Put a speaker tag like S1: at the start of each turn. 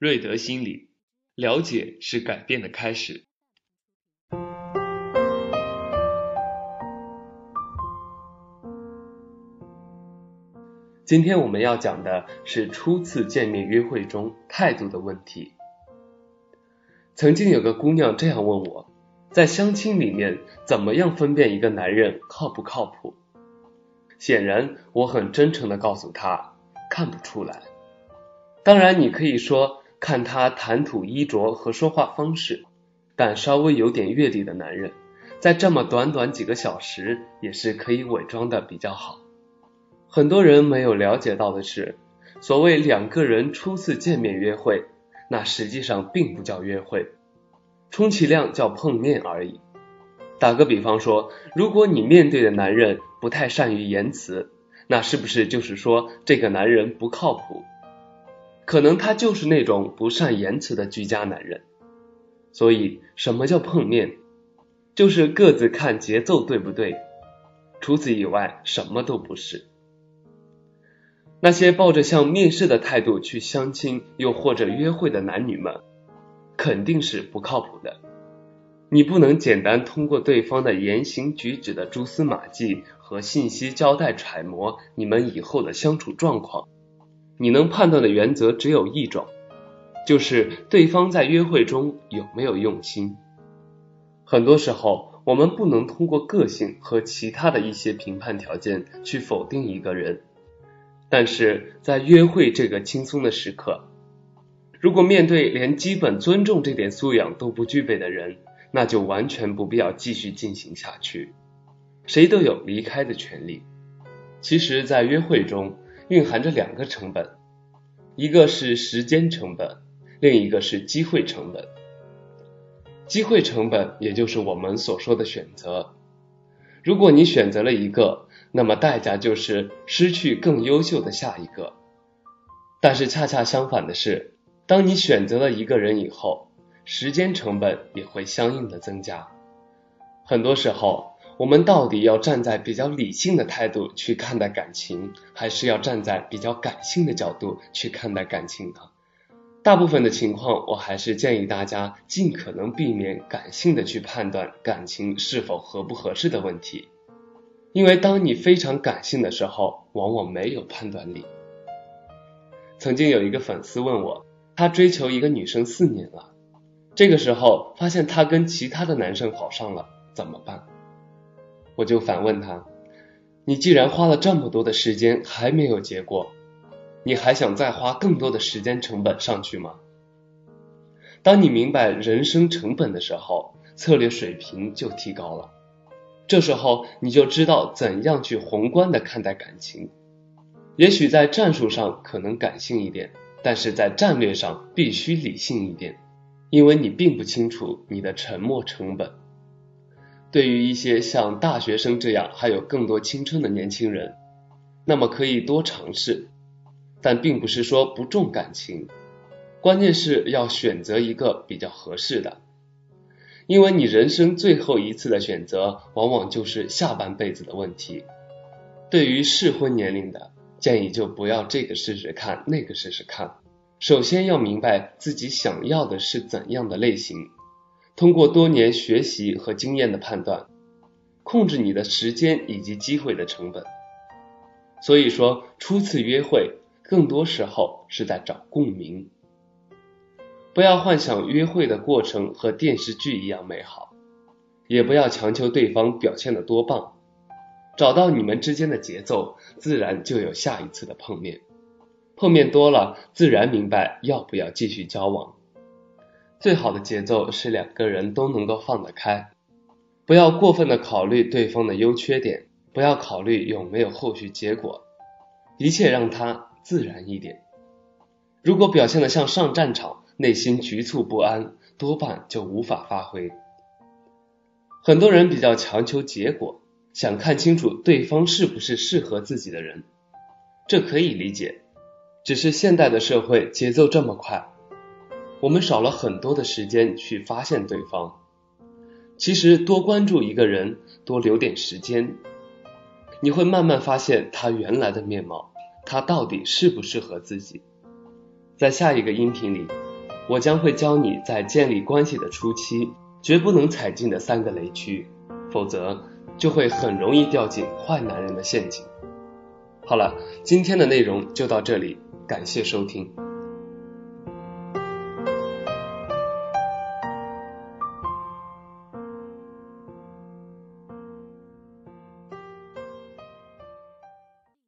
S1: 瑞德心理，了解是改变的开始。今天我们要讲的是初次见面约会中态度的问题。曾经有个姑娘这样问我，在相亲里面怎么样分辨一个男人靠不靠谱？显然，我很真诚的告诉她，看不出来。当然，你可以说看他谈吐衣着和说话方式，但稍微有点阅历的男人，在这么短短几个小时也是可以伪装的比较好。很多人没有了解到的是，所谓两个人初次见面约会，那实际上并不叫约会，充其量叫碰面而已。打个比方说，如果你面对的男人不太善于言辞，那是不是就是说这个男人不靠谱？可能他就是那种不善言辞的居家男人。所以，什么叫碰面？就是各自看节奏对不对？除此以外，什么都不是。那些抱着像面试的态度去相亲又或者约会的男女们，肯定是不靠谱的。你不能简单通过对方的言行举止的蛛丝马迹和信息交代揣摩你们以后的相处状况。你能判断的原则只有一种，就是对方在约会中有没有用心。很多时候，我们不能通过个性和其他的一些评判条件去否定一个人。但是在约会这个轻松的时刻，如果面对连基本尊重这点素养都不具备的人，那就完全不必要继续进行下去。谁都有离开的权利。其实，在约会中蕴含着两个成本，一个是时间成本，另一个是机会成本。机会成本也就是我们所说的选择。如果你选择了一个，那么代价就是失去更优秀的下一个，但是恰恰相反的是，当你选择了一个人以后，时间成本也会相应的增加。很多时候，我们到底要站在比较理性的态度去看待感情，还是要站在比较感性的角度去看待感情呢？大部分的情况，我还是建议大家尽可能避免感性的去判断感情是否合不合适的问题。因为当你非常感性的时候，往往没有判断力。曾经有一个粉丝问我，他追求一个女生四年了，这个时候发现她跟其他的男生好上了，怎么办？我就反问他，你既然花了这么多的时间还没有结果，你还想再花更多的时间成本上去吗？当你明白人生成本的时候，策略水平就提高了。这时候你就知道怎样去宏观的看待感情。也许在战术上可能感性一点，但是在战略上必须理性一点，因为你并不清楚你的沉没成本。对于一些像大学生这样还有更多青春的年轻人，那么可以多尝试，但并不是说不重感情，关键是要选择一个比较合适的。因为你人生最后一次的选择，往往就是下半辈子的问题。对于适婚年龄的，建议就不要这个试试看，那个试试看。首先要明白自己想要的是怎样的类型，通过多年学习和经验的判断，控制你的时间以及机会的成本。所以说，初次约会，更多时候是在找共鸣。不要幻想约会的过程和电视剧一样美好，也不要强求对方表现的多棒。找到你们之间的节奏，自然就有下一次的碰面。碰面多了，自然明白要不要继续交往。最好的节奏是两个人都能够放得开，不要过分的考虑对方的优缺点，不要考虑有没有后续结果，一切让他自然一点。如果表现的像上战场，内心局促不安，多半就无法发挥。很多人比较强求结果，想看清楚对方是不是适合自己的人，这可以理解。只是现代的社会节奏这么快，我们少了很多的时间去发现对方。其实多关注一个人，多留点时间，你会慢慢发现他原来的面貌，他到底适不适合自己。在下一个音频里。我将会教你在建立关系的初期绝不能踩进的三个雷区，否则就会很容易掉进坏男人的陷阱。好了，今天的内容就到这里，感谢收听。